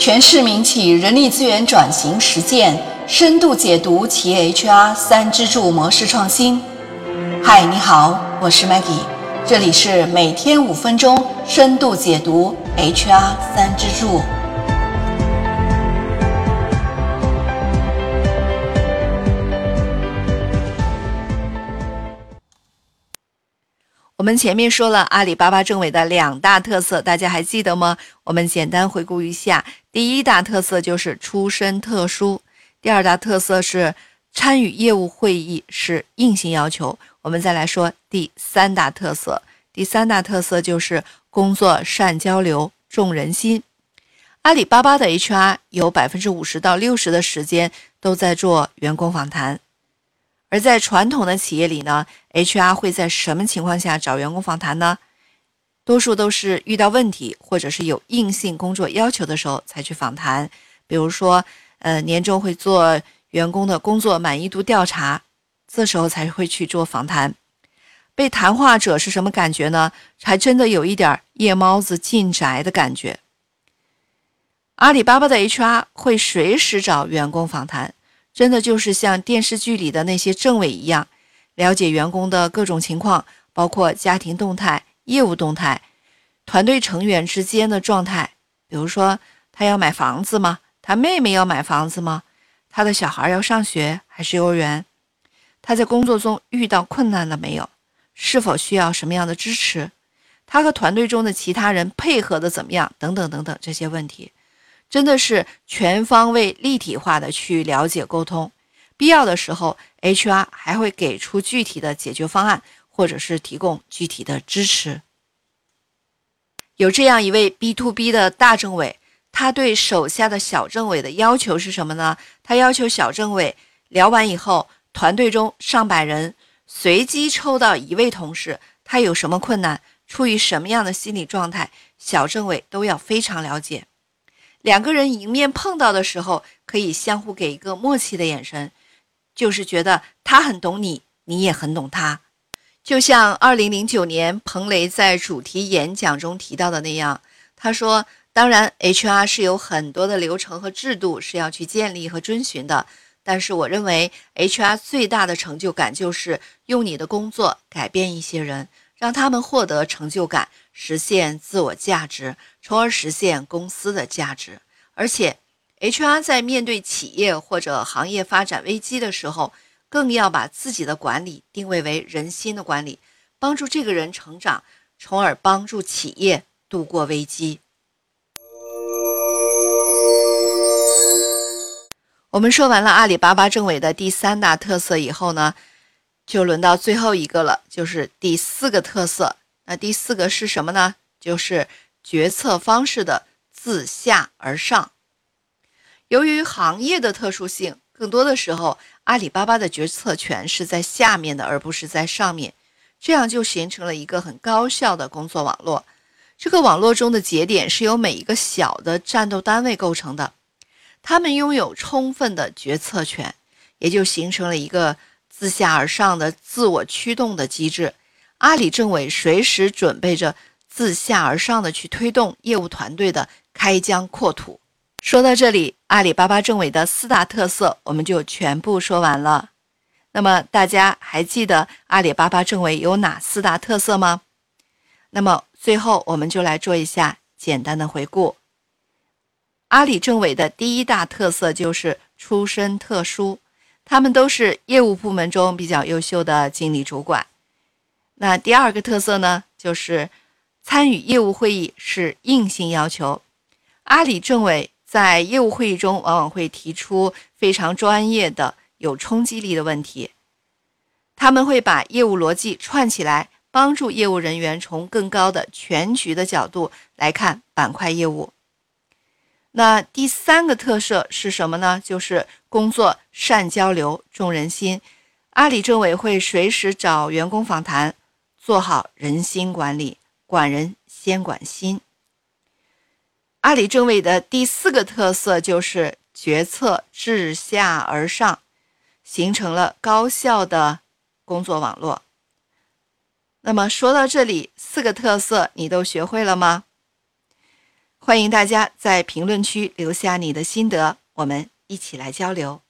全市民企人力资源转型实践深度解读企业 HR 三支柱模式创新。嗨，你好，我是 Maggie，这里是每天五分钟深度解读 HR 三支柱。我们前面说了阿里巴巴政委的两大特色，大家还记得吗？我们简单回顾一下：第一大特色就是出身特殊；第二大特色是参与业务会议是硬性要求。我们再来说第三大特色，第三大特色就是工作善交流、重人心。阿里巴巴的 HR 有百分之五十到六十的时间都在做员工访谈。而在传统的企业里呢，HR 会在什么情况下找员工访谈呢？多数都是遇到问题或者是有硬性工作要求的时候才去访谈。比如说，呃，年终会做员工的工作满意度调查，这时候才会去做访谈。被谈话者是什么感觉呢？还真的有一点夜猫子进宅的感觉。阿里巴巴的 HR 会随时找员工访谈。真的就是像电视剧里的那些政委一样，了解员工的各种情况，包括家庭动态、业务动态、团队成员之间的状态。比如说，他要买房子吗？他妹妹要买房子吗？他的小孩要上学还是幼儿园？他在工作中遇到困难了没有？是否需要什么样的支持？他和团队中的其他人配合的怎么样？等等等等这些问题。真的是全方位、立体化的去了解沟通，必要的时候，HR 还会给出具体的解决方案，或者是提供具体的支持。有这样一位 B to B 的大政委，他对手下的小政委的要求是什么呢？他要求小政委聊完以后，团队中上百人随机抽到一位同事，他有什么困难，处于什么样的心理状态，小政委都要非常了解。两个人迎面碰到的时候，可以相互给一个默契的眼神，就是觉得他很懂你，你也很懂他。就像二零零九年彭雷在主题演讲中提到的那样，他说：“当然，HR 是有很多的流程和制度是要去建立和遵循的，但是我认为 HR 最大的成就感就是用你的工作改变一些人。”让他们获得成就感，实现自我价值，从而实现公司的价值。而且，HR 在面对企业或者行业发展危机的时候，更要把自己的管理定位为人心的管理，帮助这个人成长，从而帮助企业度过危机。我们说完了阿里巴巴政委的第三大特色以后呢？就轮到最后一个了，就是第四个特色。那第四个是什么呢？就是决策方式的自下而上。由于行业的特殊性，更多的时候，阿里巴巴的决策权是在下面的，而不是在上面。这样就形成了一个很高效的工作网络。这个网络中的节点是由每一个小的战斗单位构成的，他们拥有充分的决策权，也就形成了一个。自下而上的自我驱动的机制，阿里政委随时准备着自下而上的去推动业务团队的开疆扩土。说到这里，阿里巴巴政委的四大特色我们就全部说完了。那么大家还记得阿里巴巴政委有哪四大特色吗？那么最后我们就来做一下简单的回顾。阿里政委的第一大特色就是出身特殊。他们都是业务部门中比较优秀的经理主管。那第二个特色呢，就是参与业务会议是硬性要求。阿里政委在业务会议中往往会提出非常专业的、有冲击力的问题，他们会把业务逻辑串起来，帮助业务人员从更高的全局的角度来看板块业务。那第三个特色是什么呢？就是工作善交流、重人心。阿里政委会随时找员工访谈，做好人心管理，管人先管心。阿里政委的第四个特色就是决策自下而上，形成了高效的工作网络。那么说到这里，四个特色你都学会了吗？欢迎大家在评论区留下你的心得，我们一起来交流。